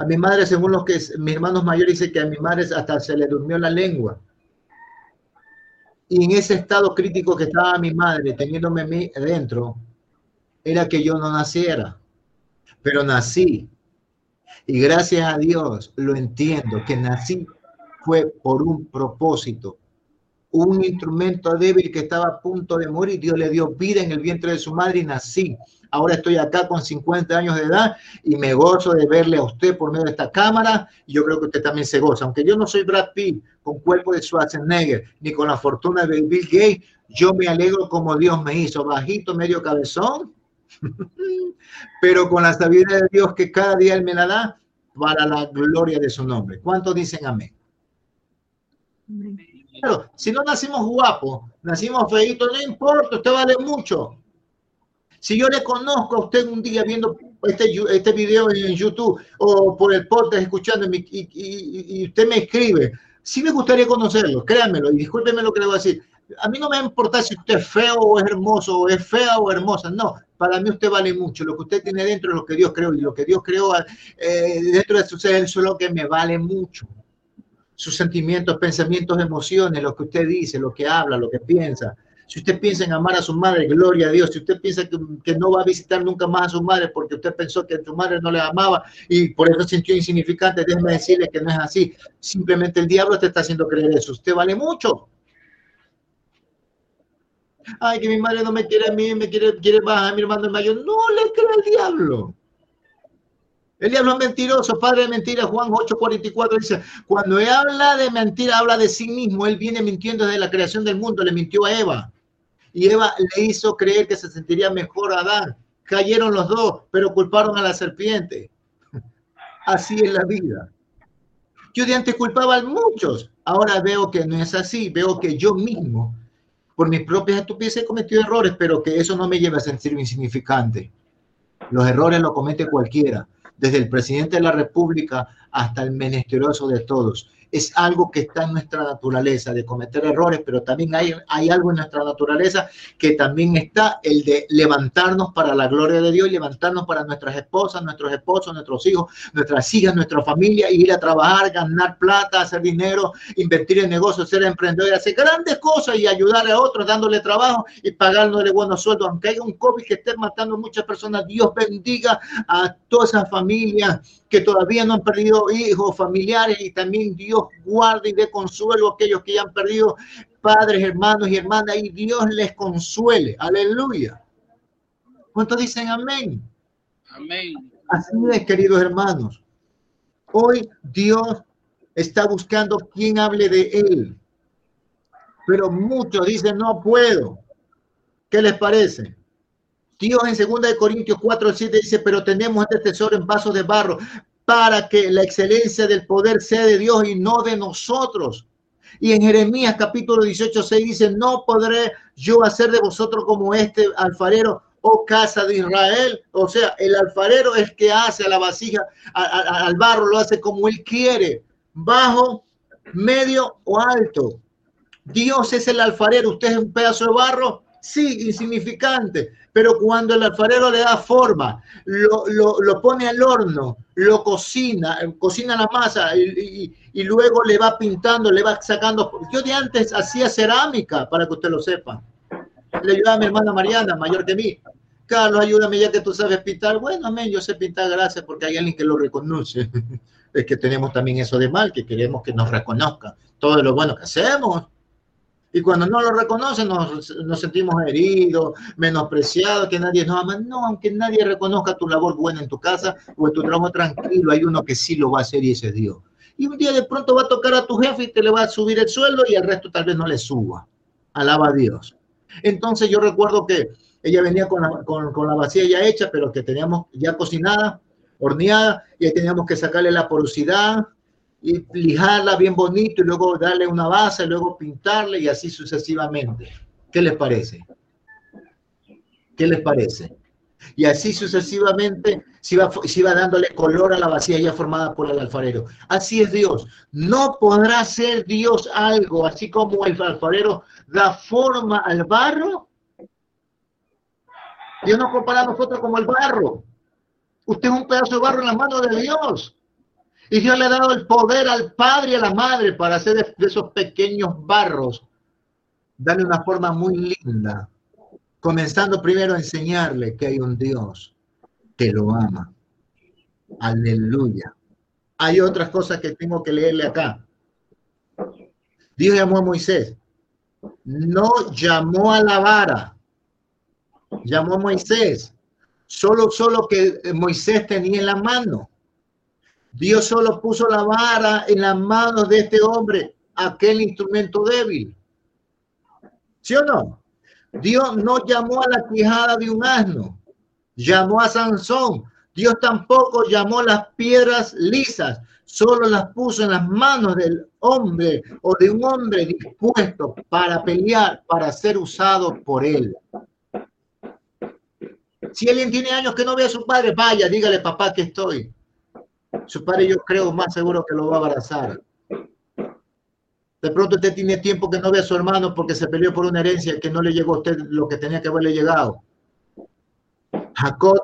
A mi madre, según los que mis hermanos mayores dicen que a mi madre hasta se le durmió la lengua. Y en ese estado crítico que estaba mi madre, teniéndome dentro, era que yo no naciera. Pero nací. Y gracias a Dios lo entiendo, que nací fue por un propósito. Un instrumento débil que estaba a punto de morir, Dios le dio vida en el vientre de su madre y nací. Ahora estoy acá con 50 años de edad y me gozo de verle a usted por medio de esta cámara. Y yo creo que usted también se goza. Aunque yo no soy Brad Pitt con cuerpo de Schwarzenegger ni con la fortuna de Bill Gates, yo me alegro como Dios me hizo, bajito, medio cabezón, pero con la sabiduría de Dios que cada día Él me la da para la gloria de su nombre. ¿Cuántos dicen amén? Claro, si no nacimos guapos, nacimos feitos, no importa, usted vale mucho. Si yo le conozco a usted un día viendo este, este video en YouTube o por el podcast escuchando y, usted me escribe, sí me gustaría conocerlo, créanmelo, y discúlpeme lo que le voy a decir. A mí no me importa si usted es feo o es hermoso, o es fea o hermosa, no. Para mí usted vale mucho. Lo que usted tiene dentro es lo que Dios creó y lo que Dios creó eh, dentro de su ser, es lo que me vale mucho. Sus sentimientos, pensamientos, emociones, lo que usted dice, lo que habla, lo que piensa. Si usted piensa en amar a su madre, gloria a Dios. Si usted piensa que, que, no va a visitar nunca más a su madre porque usted pensó que su madre no le amaba y por eso sintió insignificante, déjeme decirle que no es así. Simplemente el diablo te está haciendo creer eso. Usted vale mucho. Ay, que mi madre no me quiere a mí, me quiere, quiere bajar a mi hermano mayor. No le crea al diablo. El diablo es mentiroso, padre de mentira. Juan 8:44 dice, cuando él habla de mentira, habla de sí mismo. Él viene mintiendo desde la creación del mundo, le mintió a Eva. Y Eva le hizo creer que se sentiría mejor a Adán. Cayeron los dos, pero culparon a la serpiente. Así es la vida. Yo de antes culpaba a muchos. Ahora veo que no es así. Veo que yo mismo, por mis propias estupideces, he cometido errores, pero que eso no me lleva a sentirme insignificante. Los errores los comete cualquiera desde el presidente de la República hasta el menesteroso de todos es algo que está en nuestra naturaleza de cometer errores, pero también hay, hay algo en nuestra naturaleza que también está el de levantarnos para la gloria de Dios, levantarnos para nuestras esposas, nuestros esposos, nuestros hijos, nuestras hijas, nuestra familia, ir a trabajar, ganar plata, hacer dinero, invertir en negocios, ser emprendedor, hacer grandes cosas y ayudar a otros dándole trabajo y pagándole buenos sueldos. Aunque haya un COVID que esté matando a muchas personas, Dios bendiga a todas esas familias que todavía no han perdido hijos, familiares y también Dios guarde y dé consuelo a aquellos que ya han perdido padres, hermanos y hermanas y Dios les consuele. Aleluya. ¿Cuántos dicen amén? Amén. Así es, queridos hermanos. Hoy Dios está buscando quien hable de él. Pero muchos dicen, no puedo. ¿Qué les parece? Dios en 2 Corintios 4, 7 dice, pero tenemos este tesoro en vasos de barro para que la excelencia del poder sea de Dios y no de nosotros. Y en Jeremías capítulo 18, 6 dice, no podré yo hacer de vosotros como este alfarero, oh casa de Israel. O sea, el alfarero es que hace a la vasija, al barro, lo hace como él quiere, bajo, medio o alto. Dios es el alfarero, usted es un pedazo de barro, sí, insignificante, pero cuando el alfarero le da forma, lo, lo, lo pone al horno, lo cocina, cocina la masa y, y, y, luego le va pintando, le va sacando. Yo de antes hacía cerámica, para que usted lo sepa. Le ayudaba a mi hermana Mariana, mayor que mí. Carlos, ayúdame ya que tú sabes pintar. Bueno, amén, yo sé pintar, gracias, porque hay alguien que lo reconoce. es que tenemos también eso de mal, que queremos que nos reconozcan todo lo bueno que hacemos. Y cuando no lo reconocen, nos, nos, sentimos heridos, menospreciados, que nadie nos ama. No, aunque nadie reconozca tu labor buena en tu casa o en tu trabajo tranquilo, hay uno que sí lo va a hacer y ese es Dios. Y un día de pronto va a tocar a tu jefe y te le va a subir el sueldo y el resto tal vez no le suba. Alaba a Dios. Entonces yo recuerdo que ella venía con la, con, con la vacía ya hecha, pero que teníamos ya cocinada, horneada, y ahí teníamos que sacarle la porosidad, y lijarla bien bonito y luego darle una base, luego pintarle y así sucesivamente. ¿Qué les parece? ¿Qué les parece? Y así sucesivamente se iba, se iba dándole color a la vacía ya formada por el alfarero. Así es Dios. No podrá ser Dios algo, así como el alfarero da forma al barro. Dios nos compara a nosotros como el barro. Usted es un pedazo de barro en las manos de Dios. Y Dios le ha dado el poder al padre y a la madre para hacer de esos pequeños barros, darle una forma muy linda, comenzando primero a enseñarle que hay un Dios que lo ama. Aleluya. Hay otras cosas que tengo que leerle acá. Dios llamó a Moisés. No llamó a la vara. Llamó a Moisés. Solo, solo que Moisés tenía en la mano. Dios solo puso la vara en las manos de este hombre, aquel instrumento débil. ¿Sí o no? Dios no llamó a la quijada de un asno, llamó a Sansón. Dios tampoco llamó las piedras lisas, solo las puso en las manos del hombre o de un hombre dispuesto para pelear, para ser usado por él. Si alguien tiene años que no ve a su padre, vaya, dígale papá que estoy. Su padre yo creo más seguro que lo va a abrazar. De pronto usted tiene tiempo que no ve a su hermano porque se peleó por una herencia que no le llegó a usted lo que tenía que haberle llegado. Jacob,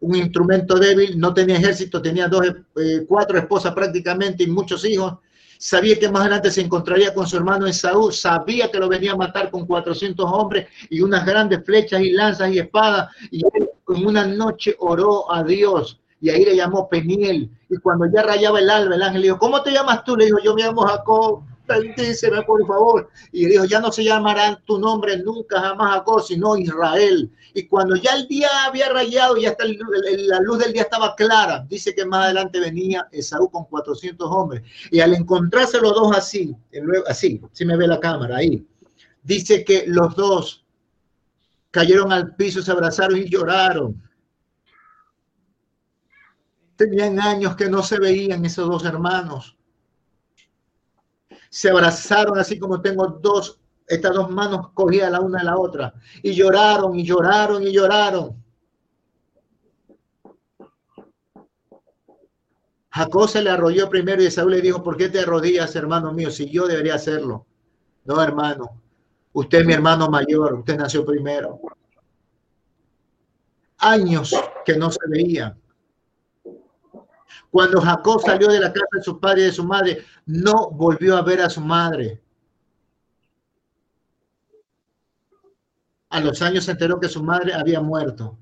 un instrumento débil, no tenía ejército, tenía dos, eh, cuatro esposas prácticamente y muchos hijos. Sabía que más adelante se encontraría con su hermano Esaú, sabía que lo venía a matar con 400 hombres y unas grandes flechas y lanzas y espadas. Y en una noche oró a Dios y ahí le llamó Peniel. Y cuando ya rayaba el alba, el ángel le dijo, ¿cómo te llamas tú? Le dijo, yo me llamo Jacob bendíceme por favor. Y dijo, ya no se llamará tu nombre nunca jamás Jacob, sino Israel. Y cuando ya el día había rayado, ya hasta la luz del día estaba clara, dice que más adelante venía Esaú con 400 hombres. Y al encontrarse los dos así, así, si me ve la cámara ahí, dice que los dos cayeron al piso, se abrazaron y lloraron. Tenían años que no se veían esos dos hermanos se abrazaron así como tengo dos, estas dos manos cogidas la una a la otra, y lloraron y lloraron y lloraron. Jacob se le arrolló primero y Saúl le dijo, ¿por qué te arrodillas, hermano mío, si yo debería hacerlo? No, hermano, usted es mi hermano mayor, usted nació primero. Años que no se veían. Cuando Jacob salió de la casa de su padre y de su madre, no volvió a ver a su madre. A los años se enteró que su madre había muerto.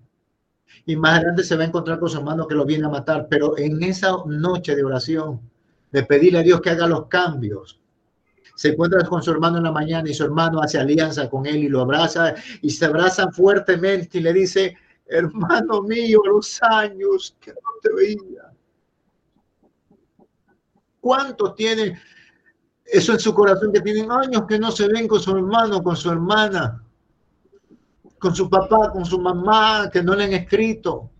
Y más adelante se va a encontrar con su hermano que lo viene a matar. Pero en esa noche de oración, de pedirle a Dios que haga los cambios, se encuentra con su hermano en la mañana y su hermano hace alianza con él y lo abraza y se abrazan fuertemente y le dice, hermano mío, los años que no te veía, ¿Cuántos tienen eso en su corazón que tienen años que no se ven con su hermano, con su hermana, con su papá, con su mamá, que no le han escrito?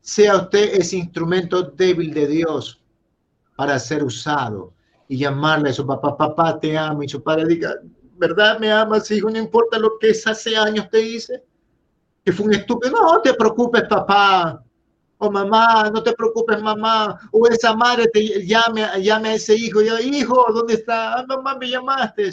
Sea usted ese instrumento débil de Dios para ser usado y llamarle a su papá, papá te amo, y su padre diga, ¿verdad me amas, hijo? No importa lo que es hace años te hice, que fue un estúpido. No te preocupes, papá o mamá, no te preocupes, mamá, o esa madre te llame, llame a ese hijo, y hijo, ¿dónde está? Ah, mamá, me llamaste.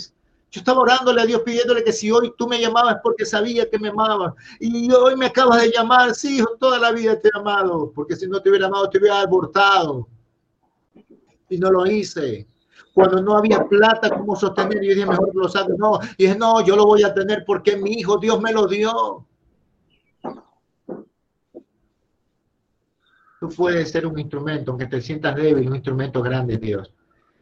Yo estaba orándole a Dios pidiéndole que si hoy tú me llamabas porque sabía que me amabas. Y hoy me acabas de llamar, sí, hijo, toda la vida te he amado, porque si no te hubiera amado te hubiera abortado. Y no lo hice. Cuando no había plata, ¿cómo sostener? Yo dije, mejor lo saco. No, y no, yo lo voy a tener porque mi hijo, Dios me lo dio. Tú puedes ser un instrumento, aunque te sientas débil, un instrumento grande, Dios,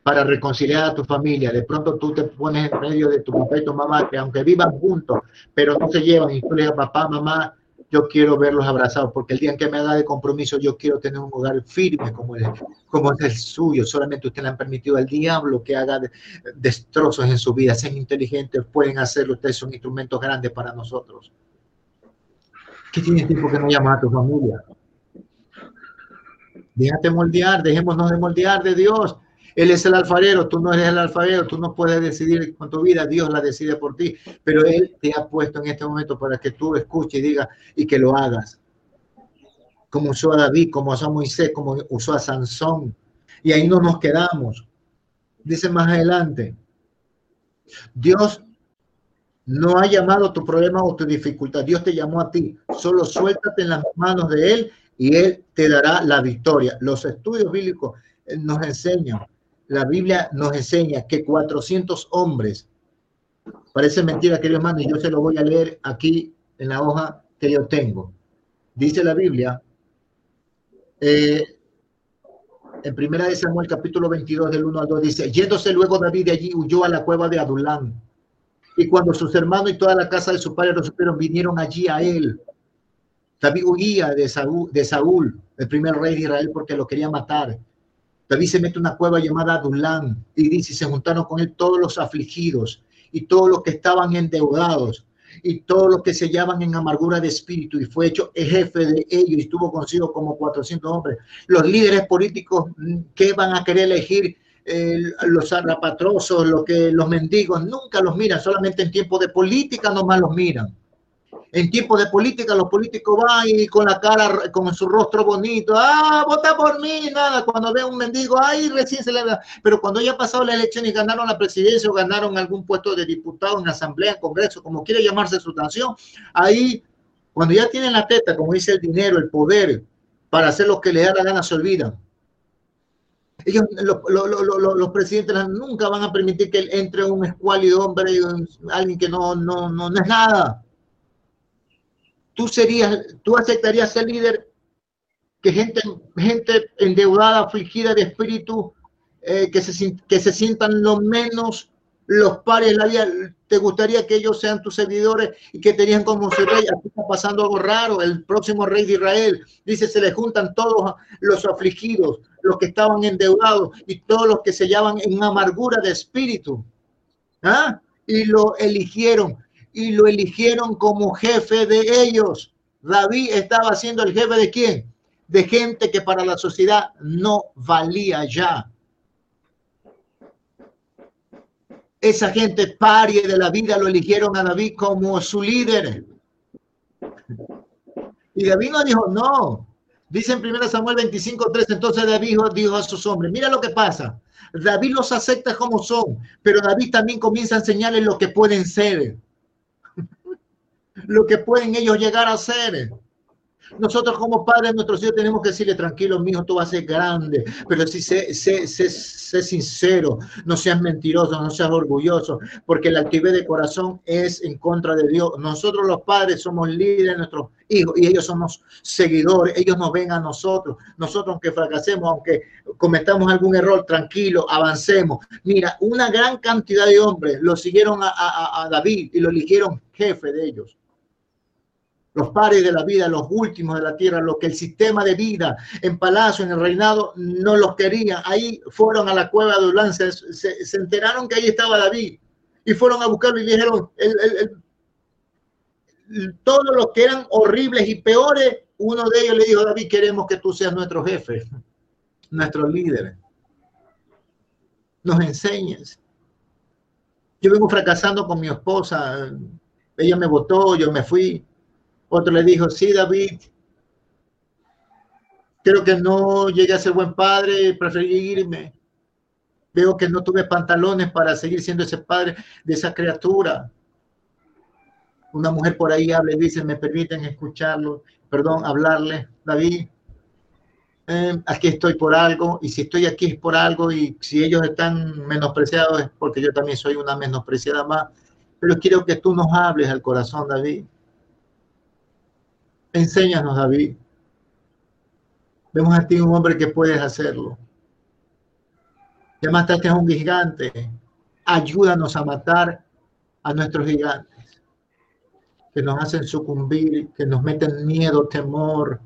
para reconciliar a tu familia. De pronto tú te pones en medio de tu papá y tu mamá, que aunque vivan juntos, pero no se llevan, y tú le dices, papá, mamá, yo quiero verlos abrazados, porque el día en que me haga de compromiso, yo quiero tener un hogar firme como, el, como es el suyo. Solamente usted le han permitido al diablo que haga destrozos en su vida. Sean inteligentes, pueden hacerlo. Ustedes son instrumentos grandes para nosotros. ¿Qué tienes tiempo que no llamas a tu familia? Déjate moldear, dejémonos de moldear de Dios. Él es el alfarero, tú no eres el alfarero, tú no puedes decidir con tu vida, Dios la decide por ti, pero Él te ha puesto en este momento para que tú escuches y digas y que lo hagas. Como usó a David, como usó a Moisés, como usó a Sansón. Y ahí no nos quedamos. Dice más adelante, Dios no ha llamado tu problema o tu dificultad, Dios te llamó a ti. Solo suéltate en las manos de Él y Él te dará la victoria. Los estudios bíblicos eh, nos enseñan, la Biblia nos enseña que 400 hombres, parece mentira, queridos hermanos, y yo se lo voy a leer aquí en la hoja que yo tengo. Dice la Biblia, eh, en primera de Samuel capítulo 22 del 1 al 2 dice, yéndose luego David de allí, huyó a la cueva de Adulán. Y cuando sus hermanos y toda la casa de su padre lo supieron, vinieron allí a él David huía de Saúl, el primer rey de Israel, porque lo quería matar. David se mete en una cueva llamada Adulán y dice, se juntaron con él todos los afligidos y todos los que estaban endeudados y todos los que se llaman en amargura de espíritu y fue hecho jefe de ellos y estuvo consigo como 400 hombres. Los líderes políticos que van a querer elegir los arrapatrosos, los, que, los mendigos, nunca los miran, solamente en tiempo de política nomás los miran En tiempos de política, los políticos van y con la cara, con su rostro bonito, ah, vota por mí, nada. Cuando ve un mendigo, ay, recién se le da. Pero cuando ya pasado la elección y ganaron la presidencia o ganaron algún puesto de diputado en asamblea, en congreso, como quiere llamarse su nación, ahí, cuando ya tienen la teta, como dice el dinero, el poder, para hacer lo que le da la gana, se olvidan. Ellos, los, presidentes nunca van a permitir que entre un escuálido hombre, alguien que no, no, no, no es nada tú serías, tú aceptarías ser líder que gente, gente endeudada, afligida de espíritu, eh, que, se, que se sientan lo menos los pares de la vida, te gustaría que ellos sean tus seguidores y que tenían como su rey. Está pasando algo raro. El próximo rey de Israel dice: se le juntan todos los afligidos, los que estaban endeudados y todos los que se llaman en amargura de espíritu. ¿Ah? Y lo eligieron y lo eligieron como jefe de ellos. David estaba siendo el jefe de quién? De gente que para la sociedad no valía ya. Esa gente parie de la vida lo eligieron a David como su líder. Y David no dijo, no. Dice en 1 Samuel 25, 3, entonces David dijo a sus hombres, mira lo que pasa. David los acepta como son, pero David también comienza a enseñarles lo que pueden ser lo que pueden ellos llegar a ser. Nosotros como padres nuestros hijos tenemos que decirle, tranquilo, mi hijo, tú vas a ser grande, pero si sé, sé, sé, sé, sincero, no seas mentiroso, no seas orgulloso, porque la actividad de corazón es en contra de Dios. Nosotros los padres somos líderes de nuestros hijos y ellos somos seguidores, ellos nos ven a nosotros. Nosotros aunque fracasemos, aunque cometamos algún error, tranquilo, avancemos. Mira, una gran cantidad de hombres lo siguieron a, a, a David y lo eligieron jefe de ellos los pares de la vida, los últimos de la tierra, lo que el sistema de vida en palacio, en el reinado, no los querían. Ahí fueron a la cueva de Ulán, se, enteraron que ahí estaba David y fueron a buscarlo y dijeron, todos los que eran horribles y peores, uno de ellos le dijo, David, queremos que tú seas nuestro jefe, nuestro líder. Nos enseñes. Yo vengo fracasando con mi esposa, ella me votó, yo me fui, otro le dijo, sí, David, creo que no llegué a ser buen padre, preferí irme. Veo que no tuve pantalones para seguir siendo ese padre de esa criatura. Una mujer por ahí habla y dice, me permiten escucharlo, perdón, hablarle, David, eh, aquí estoy por algo, y si estoy aquí es por algo, y si ellos están menospreciados es porque yo también soy una menospreciada más. Pero quiero que tú nos hables al corazón, David. Enséñanos, David. Vemos a ti un hombre que puedes hacerlo. Ya mataste a un gigante. Ayúdanos a matar a nuestros gigantes que nos hacen sucumbir, que nos meten miedo, temor.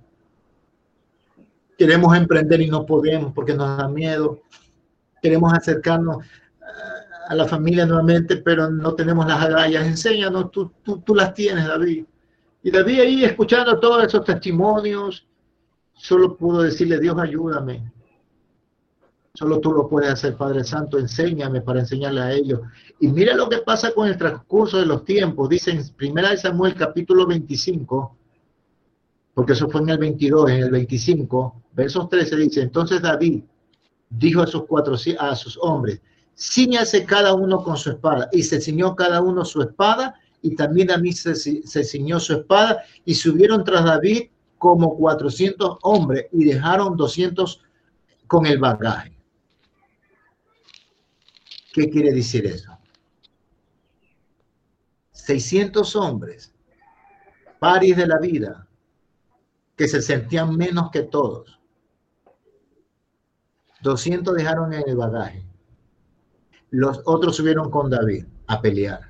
Queremos emprender y no podemos porque nos da miedo. Queremos acercarnos a la familia nuevamente, pero no tenemos las agallas. Enséñanos, tú, tú, tú las tienes, David. Y David ahí escuchando todos esos testimonios, solo pudo decirle, Dios ayúdame. Solo tú lo puedes hacer, Padre Santo, enséñame para enseñarle a ellos. Y mira lo que pasa con el transcurso de los tiempos. Dice en 1 Samuel capítulo 25, porque eso fue en el 22, en el 25, versos 13 dice, entonces David dijo a sus, cuatro, a sus hombres, ciñase cada uno con su espada. Y se ciñó cada uno su espada y también a mí se, ciñó su espada y subieron tras David como 400 hombres y dejaron 200 con el bagaje. ¿Qué quiere decir eso? 600 hombres, paris de la vida, que se sentían menos que todos. 200 dejaron en el bagaje. Los otros subieron con David a pelear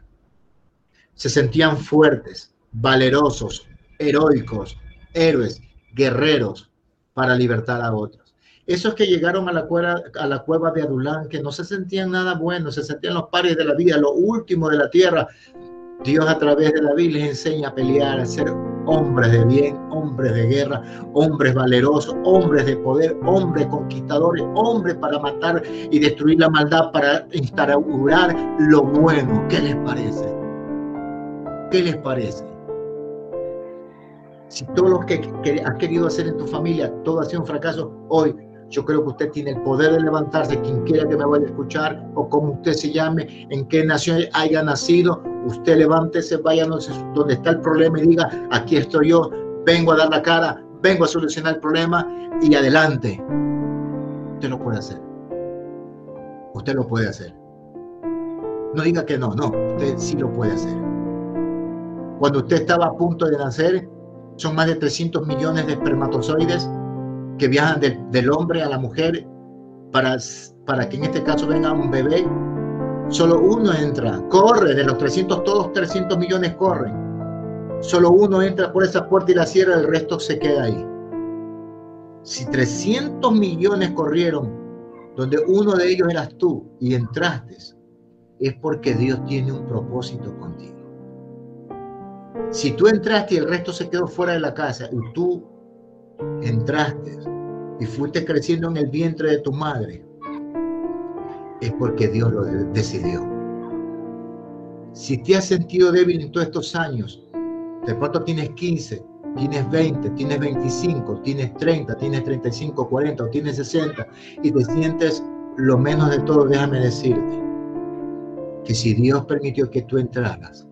se sentían fuertes, valerosos, heroicos, héroes, guerreros para libertar a otros. Esos que llegaron a la, cueva, la de Adulán, que no se sentían nada buenos, se sentían los pares de la vida, lo último de la tierra, Dios a través de David les enseña a pelear, a ser hombres de bien, hombres de guerra, hombres valerosos, hombres de poder, hombres conquistadores, hombres para matar y destruir la maldad, para instaurar lo bueno. ¿Qué les parece? ¿Qué les parece? Si todo lo que, has querido hacer en tu familia, todo ha sido un fracaso, hoy yo creo que usted tiene el poder de levantarse, quien quiera que me vaya a escuchar, o como usted se llame, en qué nación haya nacido, usted levántese, vaya donde está el problema y diga, aquí estoy yo, vengo a dar la cara, vengo a solucionar el problema y adelante. Usted lo puede hacer. Usted lo puede hacer. No diga que no, no, usted sí lo puede hacer. Cuando usted estaba a punto de nacer, son más de 300 millones de espermatozoides que viajan del hombre a la mujer para, para que en este caso venga un bebé. Solo uno entra, corre, de los 300, todos 300 millones corren. Solo uno entra por esa puerta y la cierra, el resto se queda ahí. Si 300 millones corrieron, donde uno de ellos eras tú y entraste, es porque Dios tiene un propósito contigo. Si tú entraste y el resto se quedó fuera de la casa y tú entraste y fuiste creciendo en el vientre de tu madre, es porque Dios lo decidió. Si te has sentido débil en todos estos años, de pronto tienes 15, tienes 20, tienes 25, tienes 30, tienes 35, 40 o tienes 60 y te sientes lo menos de todo, déjame decirte que si Dios permitió que tú entraras,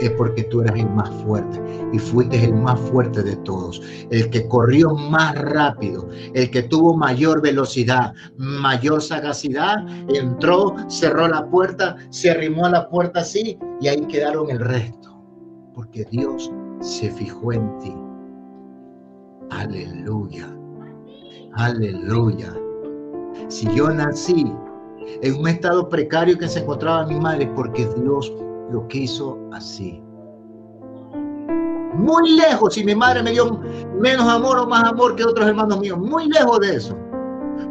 es porque tú eras el más fuerte y fuiste el más fuerte de todos, el que corrió más rápido, el que tuvo mayor velocidad, mayor sagacidad, entró, cerró la puerta, se arrimó a la puerta así y ahí quedaron el resto, porque Dios se fijó en ti. Aleluya, aleluya. Si yo nací en un estado precario que se encontraba mi madre, porque Dios lo quiso así. Muy lejos, si mi madre me dio menos amor o más amor que otros hermanos míos, muy lejos de eso.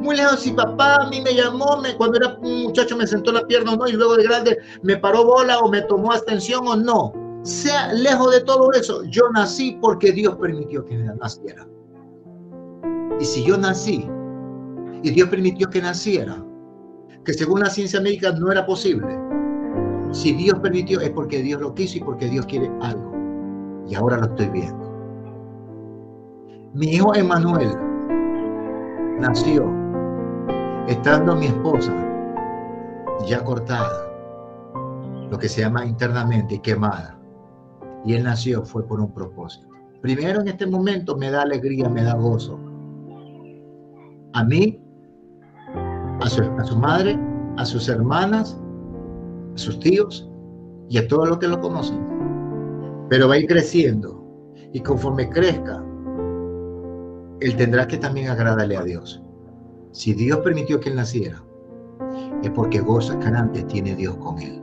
Muy lejos, si papá a mí me llamó, cuando era un muchacho me sentó la pierna o no, y luego de grande me paró bola o me tomó atención o no. Sea lejos de todo eso, yo nací porque Dios permitió que naciera. Y si yo nací y Dios permitió que naciera, que según la ciencia médica no era posible, si Dios permitió es porque Dios lo quiso y porque Dios quiere algo. Y ahora lo estoy viendo. Mi hijo Emanuel nació estando mi esposa ya cortada, lo que se llama internamente quemada. Y él nació fue por un propósito. Primero en este momento me da alegría, me da gozo. A mí, a su, a su madre, a sus hermanas sus tíos y a todos los que lo conocen. Pero va a ir creciendo y conforme crezca, él tendrá que también agradarle a Dios. Si Dios permitió que él naciera, es porque goza canante tiene Dios con él,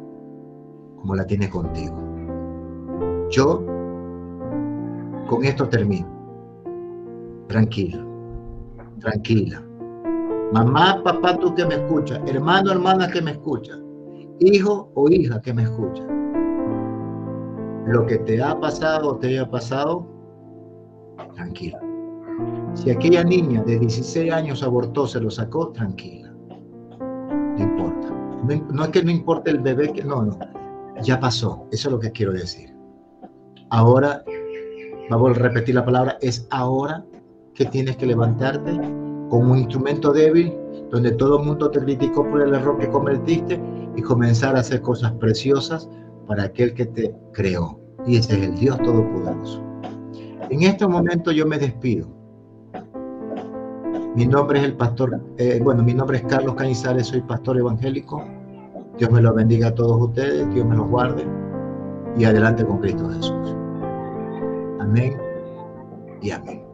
como la tiene contigo. Yo con esto termino. Tranquila, tranquila. Mamá, papá, tú que me escuchas, hermano, hermana que me escuchas hijo o hija que me escucha, lo que te ha pasado o te haya pasado, tranquila. Si aquella niña de 16 años abortó, se lo sacó, tranquila. No importa. No, es que no importe el bebé, que no, no. Ya pasó. Eso es lo que quiero decir. Ahora, vamos a repetir la palabra, es ahora que tienes que levantarte como un instrumento débil, donde todo el mundo te criticó por el error que cometiste y comenzar a hacer cosas preciosas para aquel que te creó. Y ese es el Dios Todopoderoso. En este momento yo me despido. Mi nombre es el pastor, eh, bueno, mi nombre es Carlos Cañizares, soy pastor evangélico. Dios me lo bendiga a todos ustedes, Dios me los guarde y adelante con Cristo Jesús. Amén y amén.